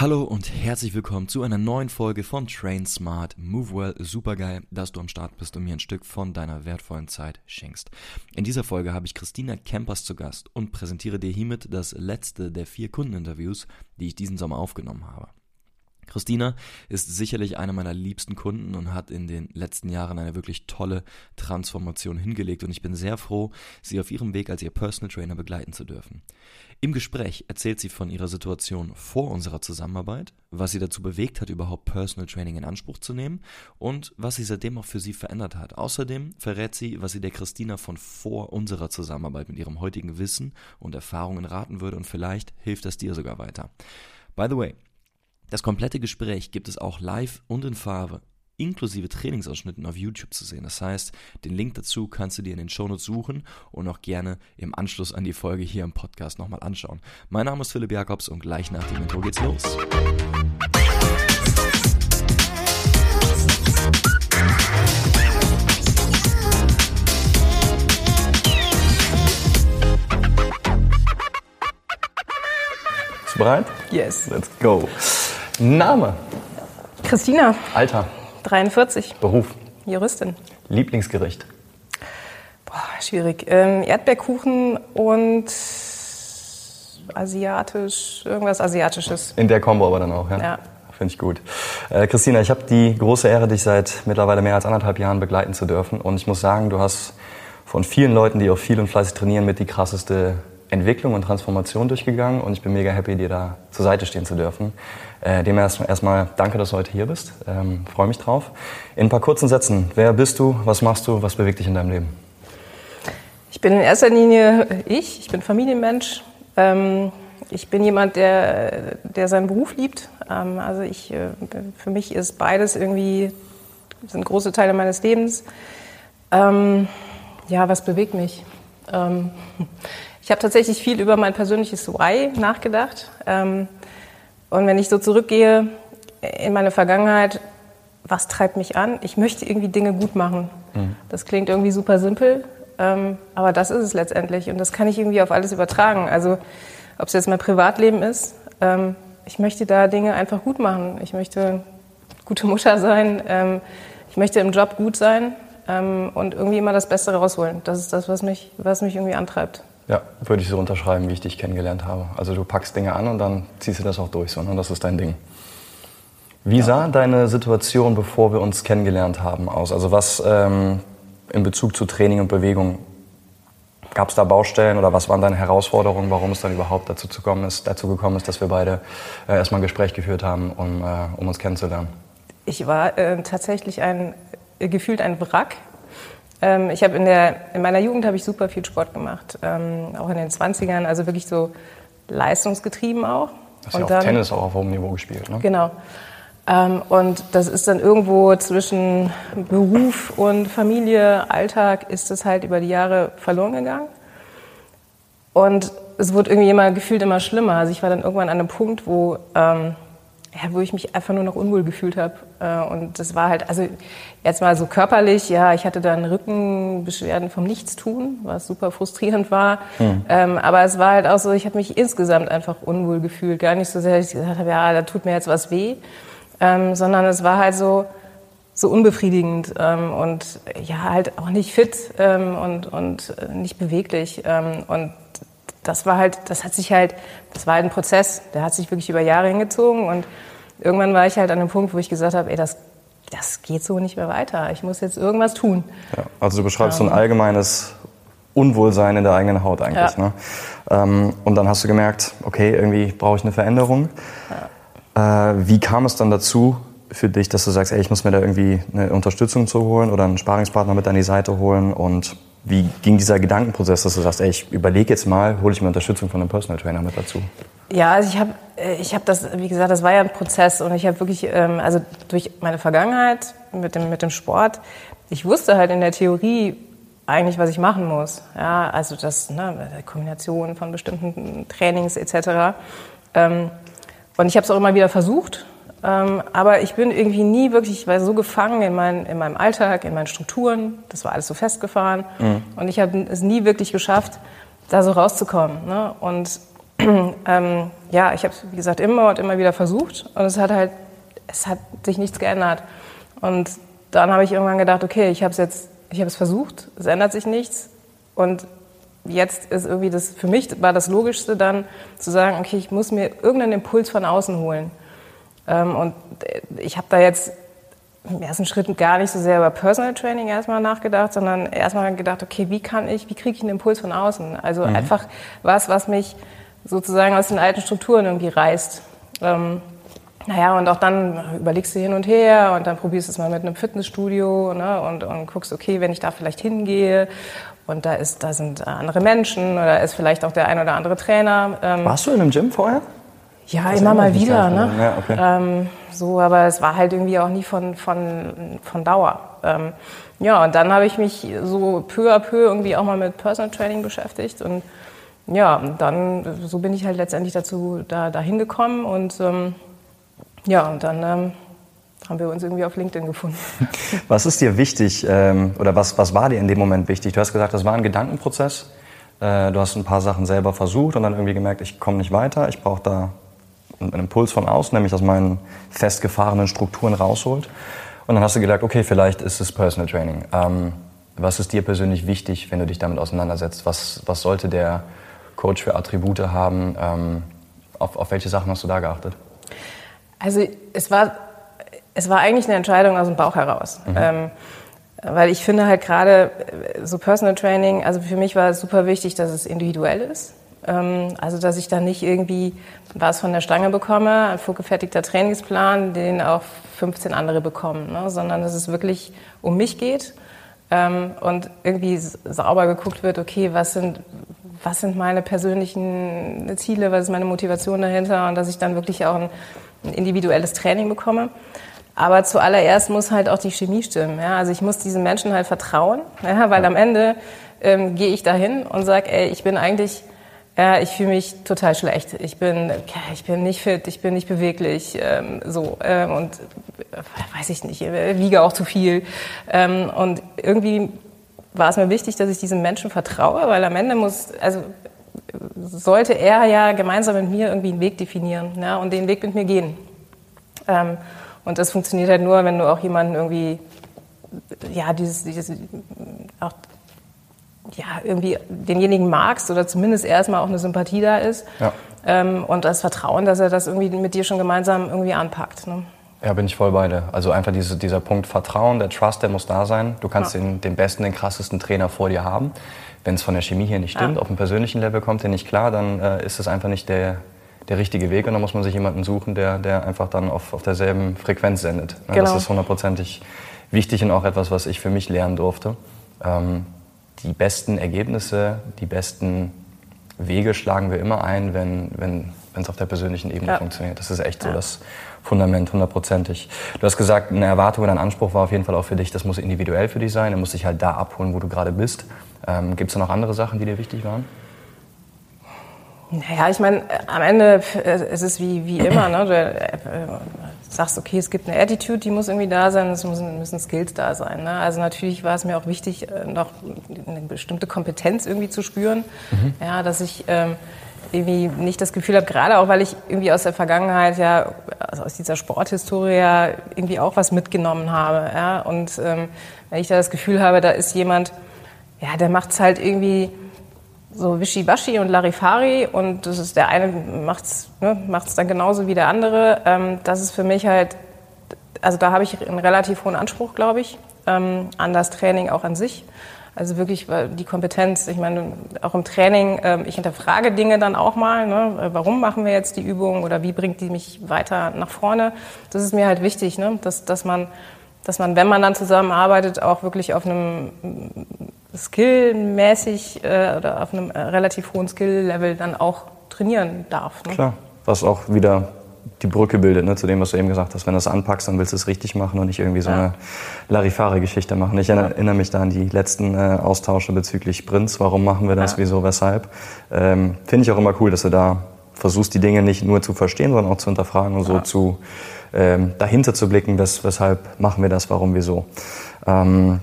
Hallo und herzlich willkommen zu einer neuen Folge von Train Smart Move Well. Supergeil, dass du am Start bist und mir ein Stück von deiner wertvollen Zeit schenkst. In dieser Folge habe ich Christina Kempers zu Gast und präsentiere dir hiermit das letzte der vier Kundeninterviews, die ich diesen Sommer aufgenommen habe. Christina ist sicherlich einer meiner liebsten Kunden und hat in den letzten Jahren eine wirklich tolle Transformation hingelegt und ich bin sehr froh, sie auf ihrem Weg als ihr Personal Trainer begleiten zu dürfen. Im Gespräch erzählt sie von ihrer Situation vor unserer Zusammenarbeit, was sie dazu bewegt hat, überhaupt Personal Training in Anspruch zu nehmen und was sich seitdem auch für sie verändert hat. Außerdem verrät sie, was sie der Christina von vor unserer Zusammenarbeit mit ihrem heutigen Wissen und Erfahrungen raten würde und vielleicht hilft das dir sogar weiter. By the way, das komplette Gespräch gibt es auch live und in Farbe inklusive Trainingsausschnitten auf YouTube zu sehen. Das heißt, den Link dazu kannst du dir in den Shownotes suchen und auch gerne im Anschluss an die Folge hier im Podcast nochmal anschauen. Mein Name ist Philipp Jakobs und gleich nach dem Intro geht's los. Bist du bereit? Yes. Let's go. Name. Christina, Alter. 43, Beruf. Juristin. Lieblingsgericht. Boah, schwierig. Ähm, Erdbeerkuchen und asiatisch, irgendwas Asiatisches. In der Kombo aber dann auch, ja? Ja. Finde ich gut. Äh, Christina, ich habe die große Ehre, dich seit mittlerweile mehr als anderthalb Jahren begleiten zu dürfen. Und ich muss sagen, du hast von vielen Leuten, die auch viel und fleißig trainieren, mit die krasseste Entwicklung und Transformation durchgegangen. Und ich bin mega happy, dir da zur Seite stehen zu dürfen. Äh, dem erst- erstmal danke, dass du heute hier bist. Ähm, Freue mich drauf. In ein paar kurzen Sätzen. Wer bist du? Was machst du? Was bewegt dich in deinem Leben? Ich bin in erster Linie ich, ich bin Familienmensch. Ähm, ich bin jemand, der, der seinen Beruf liebt. Ähm, also ich, äh, für mich ist beides irgendwie, sind große Teile meines Lebens. Ähm, ja, was bewegt mich? Ähm, ich habe tatsächlich viel über mein persönliches Why nachgedacht. Ähm, und wenn ich so zurückgehe in meine Vergangenheit, was treibt mich an? Ich möchte irgendwie Dinge gut machen. Das klingt irgendwie super simpel, ähm, aber das ist es letztendlich. Und das kann ich irgendwie auf alles übertragen. Also ob es jetzt mein Privatleben ist, ähm, ich möchte da Dinge einfach gut machen. Ich möchte gute Mutter sein, ähm, ich möchte im Job gut sein ähm, und irgendwie immer das Beste rausholen. Das ist das, was mich, was mich irgendwie antreibt. Ja, würde ich so unterschreiben, wie ich dich kennengelernt habe. Also du packst Dinge an und dann ziehst du das auch durch, so, ne? das ist dein Ding. Wie sah deine Situation, bevor wir uns kennengelernt haben, aus? Also was ähm, in Bezug zu Training und Bewegung, gab es da Baustellen oder was waren deine Herausforderungen, warum es dann überhaupt dazu, zu kommen ist, dazu gekommen ist, dass wir beide äh, erstmal ein Gespräch geführt haben, um, äh, um uns kennenzulernen? Ich war äh, tatsächlich ein, gefühlt ein Wrack. Ähm, ich habe in, der, in meiner Jugend habe ich super viel Sport gemacht, ähm, auch in den 20ern, also wirklich so leistungsgetrieben auch. Hast ja auch Tennis auch auf hohem Niveau gespielt, ne? Genau. Ähm, und das ist dann irgendwo zwischen Beruf und Familie, Alltag, ist das halt über die Jahre verloren gegangen. Und es wurde irgendwie immer gefühlt immer schlimmer. Also ich war dann irgendwann an einem Punkt, wo, ähm, ja, wo ich mich einfach nur noch unwohl gefühlt habe. Äh, und das war halt, also jetzt mal so körperlich, ja, ich hatte dann Rückenbeschwerden vom Nichtstun, was super frustrierend war. Ähm, aber es war halt auch so, ich habe mich insgesamt einfach unwohl gefühlt. Gar nicht so sehr, dass ich gesagt habe, ja, da tut mir jetzt was weh, ähm, sondern es war halt so, so unbefriedigend ähm, und ja, halt auch nicht fit ähm, und, und äh, nicht beweglich. Ähm, und das war halt, das hat sich halt, das war halt ein Prozess, der hat sich wirklich über Jahre hingezogen und irgendwann war ich halt an einem Punkt, wo ich gesagt habe, ey, das, das geht so nicht mehr weiter. Ich muss jetzt irgendwas tun. Ja, also du beschreibst so ein allgemeines Unwohlsein in der eigenen Haut eigentlich. Ja. Ne? Ähm, und dann hast du gemerkt, okay, irgendwie brauche ich eine Veränderung. Äh, wie kam es dann dazu für dich, dass du sagst, ey, ich muss mir da irgendwie eine Unterstützung zu holen oder einen Sparingspartner mit an die Seite holen? Und wie ging dieser Gedankenprozess, dass du sagst, ey, ich überlege jetzt mal, hole ich mir Unterstützung von einem Personal Trainer mit dazu? Ja, also ich habe ich hab das, wie gesagt, das war ja ein Prozess und ich habe wirklich, ähm, also durch meine Vergangenheit mit dem, mit dem Sport, ich wusste halt in der Theorie eigentlich, was ich machen muss. Ja, also das, ne, Kombination von bestimmten Trainings etc. Ähm, und ich habe es auch immer wieder versucht, ähm, aber ich bin irgendwie nie wirklich, ich war so gefangen in, mein, in meinem Alltag, in meinen Strukturen, das war alles so festgefahren und ich habe es nie wirklich geschafft, da so rauszukommen. Ne? Und ähm, ja, ich habe es, wie gesagt, immer und immer wieder versucht und es hat halt, es hat sich nichts geändert. Und dann habe ich irgendwann gedacht, okay, ich habe es jetzt, ich habe es versucht, es ändert sich nichts und jetzt ist irgendwie das, für mich war das Logischste dann zu sagen, okay, ich muss mir irgendeinen Impuls von außen holen. Ähm, und ich habe da jetzt im ersten Schritt gar nicht so sehr über Personal Training erstmal nachgedacht, sondern erstmal gedacht, okay, wie kann ich, wie kriege ich einen Impuls von außen? Also mhm. einfach was, was mich sozusagen aus den alten Strukturen irgendwie reißt. Ähm, naja, und auch dann überlegst du hin und her und dann probierst du es mal mit einem Fitnessstudio ne, und, und guckst, okay, wenn ich da vielleicht hingehe und da, ist, da sind andere Menschen oder ist vielleicht auch der ein oder andere Trainer. Ähm, Warst du in einem Gym vorher? Ja, das immer mal wieder. Ne? Ja, okay. ähm, so, aber es war halt irgendwie auch nie von, von, von Dauer. Ähm, ja, und dann habe ich mich so peu à peu irgendwie auch mal mit Personal Training beschäftigt und ja, dann so bin ich halt letztendlich dazu da dahin gekommen und ähm, ja, und dann ähm, haben wir uns irgendwie auf LinkedIn gefunden. Was ist dir wichtig ähm, oder was, was war dir in dem Moment wichtig? Du hast gesagt, das war ein Gedankenprozess. Äh, du hast ein paar Sachen selber versucht und dann irgendwie gemerkt, ich komme nicht weiter, ich brauche da einen Impuls von außen, nämlich aus meinen festgefahrenen Strukturen rausholt. Und dann hast du gedacht, okay, vielleicht ist es Personal Training. Ähm, was ist dir persönlich wichtig, wenn du dich damit auseinandersetzt? Was, was sollte der Coach für Attribute haben? Ähm, auf, auf welche Sachen hast du da geachtet? Also es war, es war eigentlich eine Entscheidung aus dem Bauch heraus. Mhm. Ähm, weil ich finde halt gerade äh, so Personal Training, also für mich war es super wichtig, dass es individuell ist. Ähm, also dass ich da nicht irgendwie was von der Stange bekomme, ein vorgefertigter Trainingsplan, den auch 15 andere bekommen, ne? sondern dass es wirklich um mich geht ähm, und irgendwie sauber geguckt wird, okay, was sind, was sind meine persönlichen Ziele, was ist meine Motivation dahinter und dass ich dann wirklich auch ein, ein individuelles Training bekomme. Aber zuallererst muss halt auch die Chemie stimmen. Ja? Also ich muss diesen Menschen halt vertrauen, ja? weil am Ende ähm, gehe ich dahin und sage, ey, ich bin eigentlich, ja, ich fühle mich total schlecht. Ich bin, ich bin nicht fit, ich bin nicht beweglich, ähm, so ähm, und äh, weiß ich nicht, wiege auch zu viel. Ähm, und irgendwie war es mir wichtig, dass ich diesem Menschen vertraue, weil am Ende muss, also sollte er ja gemeinsam mit mir irgendwie einen Weg definieren ja, und den Weg mit mir gehen. Ähm, und das funktioniert halt nur, wenn du auch jemanden irgendwie, ja, dieses, dieses auch, ja, irgendwie denjenigen magst oder zumindest erstmal auch eine Sympathie da ist. Ja. Ähm, und das Vertrauen, dass er das irgendwie mit dir schon gemeinsam irgendwie anpackt. Ne? Ja, bin ich voll bei dir. Also einfach diese, dieser Punkt Vertrauen, der Trust, der muss da sein. Du kannst ja. den, den besten, den krassesten Trainer vor dir haben. Wenn es von der Chemie her nicht stimmt, ja. auf dem persönlichen Level kommt der nicht klar, dann äh, ist es einfach nicht der, der richtige Weg und dann muss man sich jemanden suchen, der, der einfach dann auf, auf derselben Frequenz sendet. Ja, genau. Das ist hundertprozentig wichtig und auch etwas, was ich für mich lernen durfte. Ähm, die besten Ergebnisse, die besten Wege schlagen wir immer ein, wenn, wenn wenn es auf der persönlichen Ebene ja. funktioniert. Das ist echt so das Fundament, hundertprozentig. Du hast gesagt, eine Erwartung und ein Anspruch war auf jeden Fall auch für dich, das muss individuell für dich sein, er muss dich halt da abholen, wo du gerade bist. Ähm, Gibt es da noch andere Sachen, die dir wichtig waren? Naja, ich meine, am Ende äh, es ist wie, wie immer. Ne? Du äh, sagst, okay, es gibt eine Attitude, die muss irgendwie da sein, es müssen, müssen Skills da sein. Ne? Also natürlich war es mir auch wichtig, äh, noch eine bestimmte Kompetenz irgendwie zu spüren. Mhm. Ja, dass ich ähm, irgendwie nicht das Gefühl habe, gerade auch weil ich irgendwie aus der Vergangenheit ja, also aus dieser Sporthistorie ja irgendwie auch was mitgenommen habe. Ja? Und ähm, wenn ich da das Gefühl habe, da ist jemand, ja, der macht es halt irgendwie so wischiwaschi und Larifari und das ist der eine macht's ne, macht's dann genauso wie der andere. Ähm, das ist für mich halt, also da habe ich einen relativ hohen Anspruch, glaube ich, ähm, an das Training auch an sich. Also wirklich die Kompetenz, ich meine, auch im Training, ähm, ich hinterfrage Dinge dann auch mal, ne? warum machen wir jetzt die Übung oder wie bringt die mich weiter nach vorne. Das ist mir halt wichtig, ne? dass, dass, man, dass man, wenn man dann zusammenarbeitet, auch wirklich auf einem skillmäßig äh, oder auf einem äh, relativ hohen Skill-Level dann auch trainieren darf. Ne? Klar, was auch wieder die Brücke bildet ne, zu dem, was du eben gesagt hast. Wenn du es anpackst, dann willst du es richtig machen und nicht irgendwie so ja. eine Larifare-Geschichte machen. Ich erinnere mich da an die letzten äh, Austausche bezüglich Sprints. Warum machen wir das? Ja. Wieso? Weshalb? Ähm, Finde ich auch immer cool, dass du da versuchst, die Dinge nicht nur zu verstehen, sondern auch zu hinterfragen und so ja. zu ähm, dahinter zu blicken, dass, weshalb machen wir das, warum, wieso. Ähm,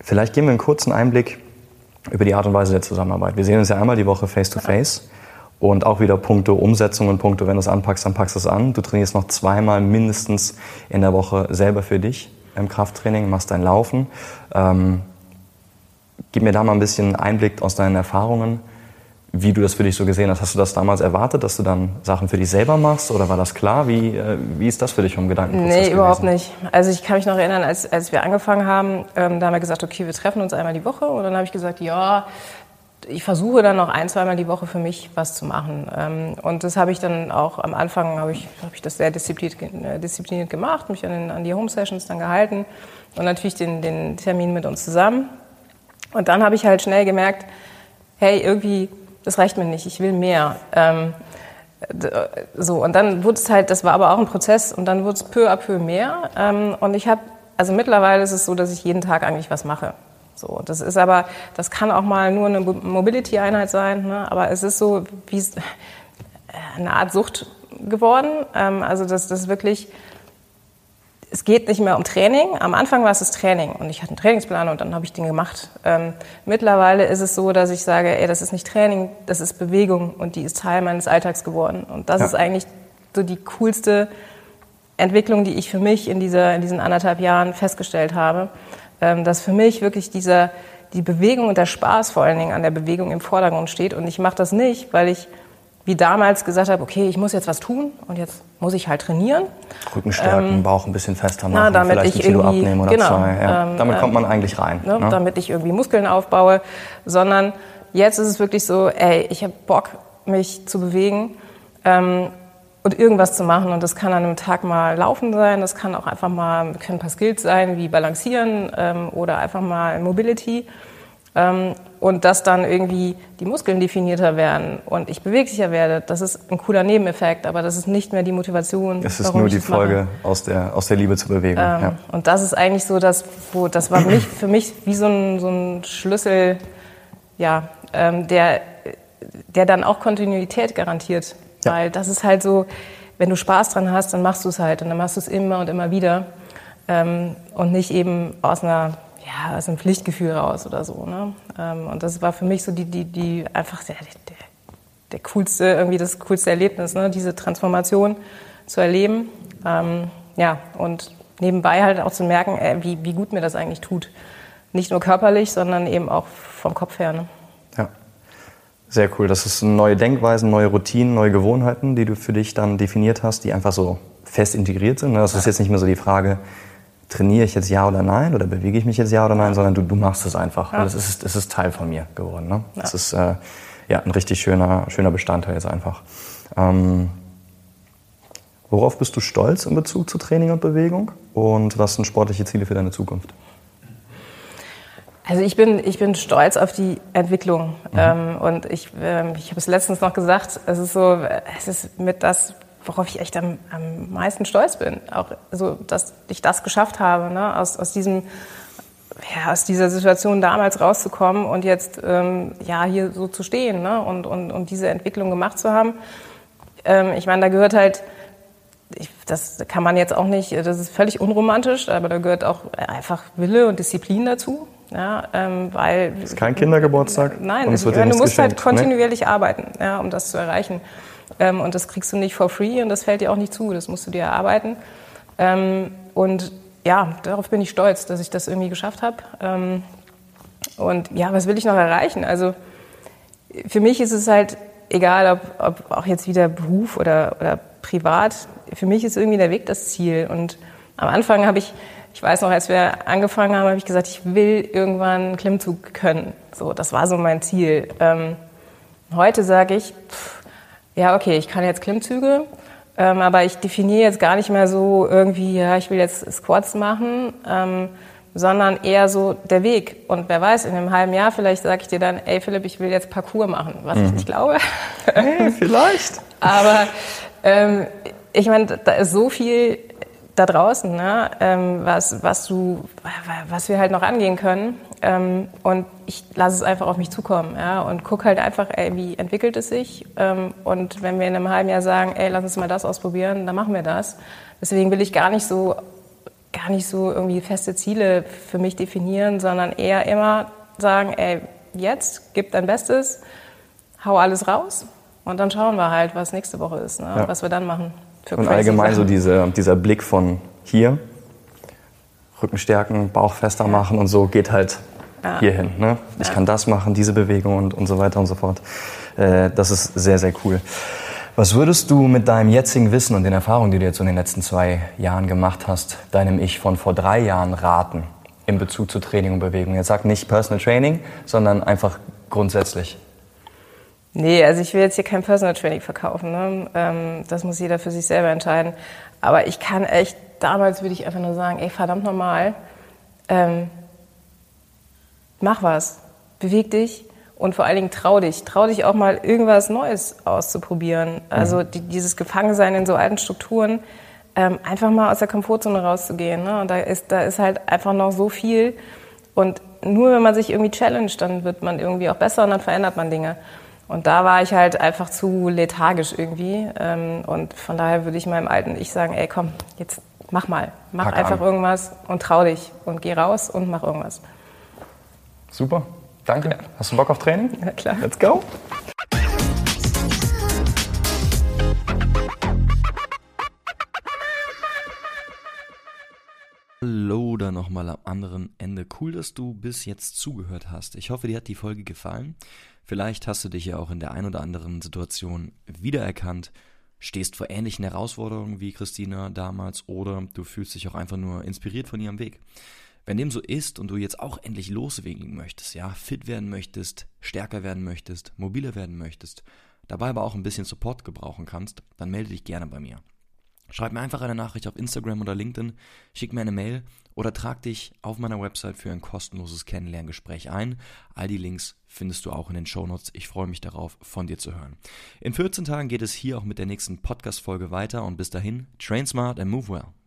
vielleicht geben wir einen kurzen Einblick über die Art und Weise der Zusammenarbeit. Wir sehen uns ja einmal die Woche face to face. Und auch wieder Punkte Umsetzung und Punkte, wenn du es anpackst, dann packst du es an. Du trainierst noch zweimal mindestens in der Woche selber für dich im Krafttraining, machst dein Laufen. Ähm, gib mir da mal ein bisschen Einblick aus deinen Erfahrungen, wie du das für dich so gesehen hast. Hast du das damals erwartet, dass du dann Sachen für dich selber machst oder war das klar? Wie, äh, wie ist das für dich vom Gedankenprozess Nee, gewesen? überhaupt nicht. Also ich kann mich noch erinnern, als, als wir angefangen haben, ähm, da haben wir gesagt, okay, wir treffen uns einmal die Woche und dann habe ich gesagt, ja, ich versuche dann noch ein, zweimal die Woche für mich was zu machen. Ähm, und das habe ich dann auch am Anfang, habe ich, hab ich das sehr diszipliniert, äh, diszipliniert gemacht, mich an, den, an die Home Sessions dann gehalten und natürlich den, den Termin mit uns zusammen. Und dann habe ich halt schnell gemerkt, hey, irgendwie, das reicht mir nicht, ich will mehr. Ähm, so, und dann wurde es halt, das war aber auch ein Prozess, und dann wurde es peu à peu mehr. Ähm, und ich habe, also mittlerweile ist es so, dass ich jeden Tag eigentlich was mache. So, das ist aber, das kann auch mal nur eine Mobility-Einheit sein, ne? aber es ist so wie äh, eine Art Sucht geworden. Ähm, also das, das wirklich, es geht nicht mehr um Training. Am Anfang war es das Training und ich hatte einen Trainingsplan und dann habe ich den gemacht. Ähm, mittlerweile ist es so, dass ich sage, ey, das ist nicht Training, das ist Bewegung und die ist Teil meines Alltags geworden. Und das Ja. ist eigentlich so die coolste Entwicklung, die ich für mich in, dieser, in diesen anderthalb Jahren festgestellt habe, ähm, dass für mich wirklich dieser, die Bewegung und der Spaß vor allen Dingen an der Bewegung im Vordergrund steht. Und ich mache das nicht, weil ich wie damals gesagt habe, okay, ich muss jetzt was tun und jetzt muss ich halt trainieren. Rücken stärken, Bauch ein bisschen fester machen, Ähm, na, damit vielleicht ich ein Kilo abnehmen oder genau, zwei. Ja. ähm, Damit kommt ähm, man eigentlich rein. ne, ne? damit ich irgendwie Muskeln aufbaue, sondern jetzt ist es wirklich so, ey, ich habe Bock, mich zu bewegen ähm, und irgendwas zu machen. Und das kann an einem Tag mal Laufen sein, das kann auch einfach mal, können ein paar Skills sein, wie Balancieren ähm, oder einfach mal Mobility. Ähm, und dass dann irgendwie die Muskeln definierter werden und ich beweglicher werde, das ist ein cooler Nebeneffekt, aber das ist nicht mehr die Motivation. Es ist nur die das. Folge aus der, aus der Liebe zur Bewegung. Ähm, ja. Und das ist eigentlich so, dass, wo, das war mich, für mich wie so ein, so ein Schlüssel, ja, ähm, der, der dann auch Kontinuität garantiert. Ja. Weil das ist halt so, wenn du Spaß dran hast, dann machst du es halt und dann machst du es immer und immer wieder ähm, und nicht eben aus einer ja, aus einem Pflichtgefühl raus oder so. Ne? Ähm, und das war für mich so die, die, die einfach der, der, der coolste, irgendwie das coolste Erlebnis, ne? diese Transformation zu erleben. Ähm, ja, und nebenbei halt auch zu merken, äh, wie, wie gut mir das eigentlich tut. Nicht nur körperlich, sondern eben auch vom Kopf her. Ne? Ja. Sehr cool. Das ist neue Denkweisen, neue Routinen, neue Gewohnheiten, die du für dich dann definiert hast, die einfach so fest integriert sind. ne? Das ist jetzt nicht mehr so die Frage, trainiere ich jetzt ja oder nein oder bewege ich mich jetzt ja oder nein, sondern du, du machst es einfach. Ja. Das, ist, das ist Teil von mir geworden. Ne? Das ist äh, ja, ein richtig schöner, schöner Bestandteil jetzt einfach. Ähm, worauf bist du stolz in Bezug zu Training und Bewegung? Und was sind sportliche Ziele für deine Zukunft? Also ich bin, ich bin stolz auf die Entwicklung. Mhm. Ähm, und ich, ähm, ich habe es letztens noch gesagt, es ist so, es ist mit das, worauf ich echt am, am meisten stolz bin. Auch so, dass ich das geschafft habe, ne? aus, aus diesem ja, aus dieser Situation damals rauszukommen und jetzt ähm, ja hier so zu stehen ne? und, und, und diese Entwicklung gemacht zu haben. Ähm, ich meine, da gehört halt, ich, das kann man jetzt auch nicht, das ist völlig unromantisch, aber da gehört auch einfach Wille und Disziplin dazu. Ja, ähm, weil Ist kein Kindergeburtstag? Nein, es du musst halt geschenkt, ne? kontinuierlich arbeiten, ja, um das zu erreichen. Ähm, und das kriegst du nicht for free und das fällt dir auch nicht zu. Das musst du dir erarbeiten. Ähm, und ja, darauf bin ich stolz, dass ich das irgendwie geschafft habe. Ähm, und ja, was will ich noch erreichen? Also für mich ist es halt egal, ob, ob auch jetzt wieder Beruf oder, oder privat. Für mich ist irgendwie der Weg das Ziel. Und am Anfang habe ich, ich weiß noch, als wir angefangen haben, habe ich gesagt, ich will irgendwann einen Klimmzug können. So, das war so mein Ziel. Ähm, heute sage ich, pff, ja, okay, ich kann jetzt Klimmzüge, ähm, aber ich definiere jetzt gar nicht mehr so irgendwie, ja, ich will jetzt Squats machen, ähm, sondern eher so der Weg. Und wer weiß, in einem halben Jahr vielleicht sage ich dir dann, ey Philipp, ich will jetzt Parcours machen, was ich nicht glaube. Hey, vielleicht. Aber ähm, ich meine, da ist so viel da draußen, ne, ähm, was, was, du, was wir halt noch angehen können. Ähm, und ich lasse es einfach auf mich zukommen ja, und gucke halt einfach, ey, wie entwickelt es sich. Ähm, und wenn wir in einem halben Jahr sagen, ey, lass uns mal das ausprobieren, dann machen wir das. Deswegen will ich gar nicht so, gar nicht so irgendwie feste Ziele für mich definieren, sondern eher immer sagen, ey, jetzt gib dein Bestes, hau alles raus Und dann schauen wir halt, was nächste Woche ist, ne? Ja. was wir dann machen. Für Und allgemein so Sachen. diese, dieser Blick von hier, Rücken stärken, Bauch fester machen und so geht halt hierhin. Ne? Ich Ja. kann das machen, diese Bewegung und, und so weiter und so fort. Äh, das ist sehr, sehr cool. Was würdest du mit deinem jetzigen Wissen und den Erfahrungen, die du jetzt so in den letzten zwei Jahren gemacht hast, deinem Ich von vor drei Jahren raten in Bezug zu Training und Bewegung? Jetzt sag nicht Personal Training, sondern einfach grundsätzlich. Nee, also ich will jetzt hier kein Personal Training verkaufen. Ne? Ähm, das muss jeder für sich selber entscheiden. Aber ich kann echt, damals würde ich einfach nur sagen, ey, verdammt nochmal, ähm, mach was, beweg dich und vor allen Dingen trau dich. Trau dich auch mal irgendwas Neues auszuprobieren. Also die, dieses Gefangensein in so alten Strukturen, ähm, einfach mal aus der Komfortzone rauszugehen. Ne? Und da ist, da ist halt einfach noch so viel. Und nur wenn man sich irgendwie challenged, dann wird man irgendwie auch besser und dann verändert man Dinge. Und da war ich halt einfach zu lethargisch irgendwie. Ähm, und von daher würde ich meinem alten Ich sagen, ey komm, jetzt mach mal. Mach Pack einfach an. irgendwas und trau dich und geh raus und mach irgendwas. Super, danke. Hast du Bock auf Training? Ja, klar. Let's go. Hallo da nochmal am anderen Ende. Cool, dass du bis jetzt zugehört hast. Ich hoffe, dir hat die Folge gefallen. Vielleicht hast du dich ja auch in der ein oder anderen Situation wiedererkannt, stehst vor ähnlichen Herausforderungen wie Christina damals oder du fühlst dich auch einfach nur inspiriert von ihrem Weg. Wenn dem so ist und du jetzt auch endlich loslegen möchtest, ja, fit werden möchtest, stärker werden möchtest, mobiler werden möchtest, dabei aber auch ein bisschen Support gebrauchen kannst, dann melde dich gerne bei mir. Schreib mir einfach eine Nachricht auf Instagram oder LinkedIn, schick mir eine Mail oder trag dich auf meiner Website für ein kostenloses Kennenlerngespräch ein. All die Links findest du auch in den Shownotes. Ich freue mich darauf, von dir zu hören. In 14 Tagen geht es hier auch mit der nächsten Podcast-Folge weiter und bis dahin, train smart and move well.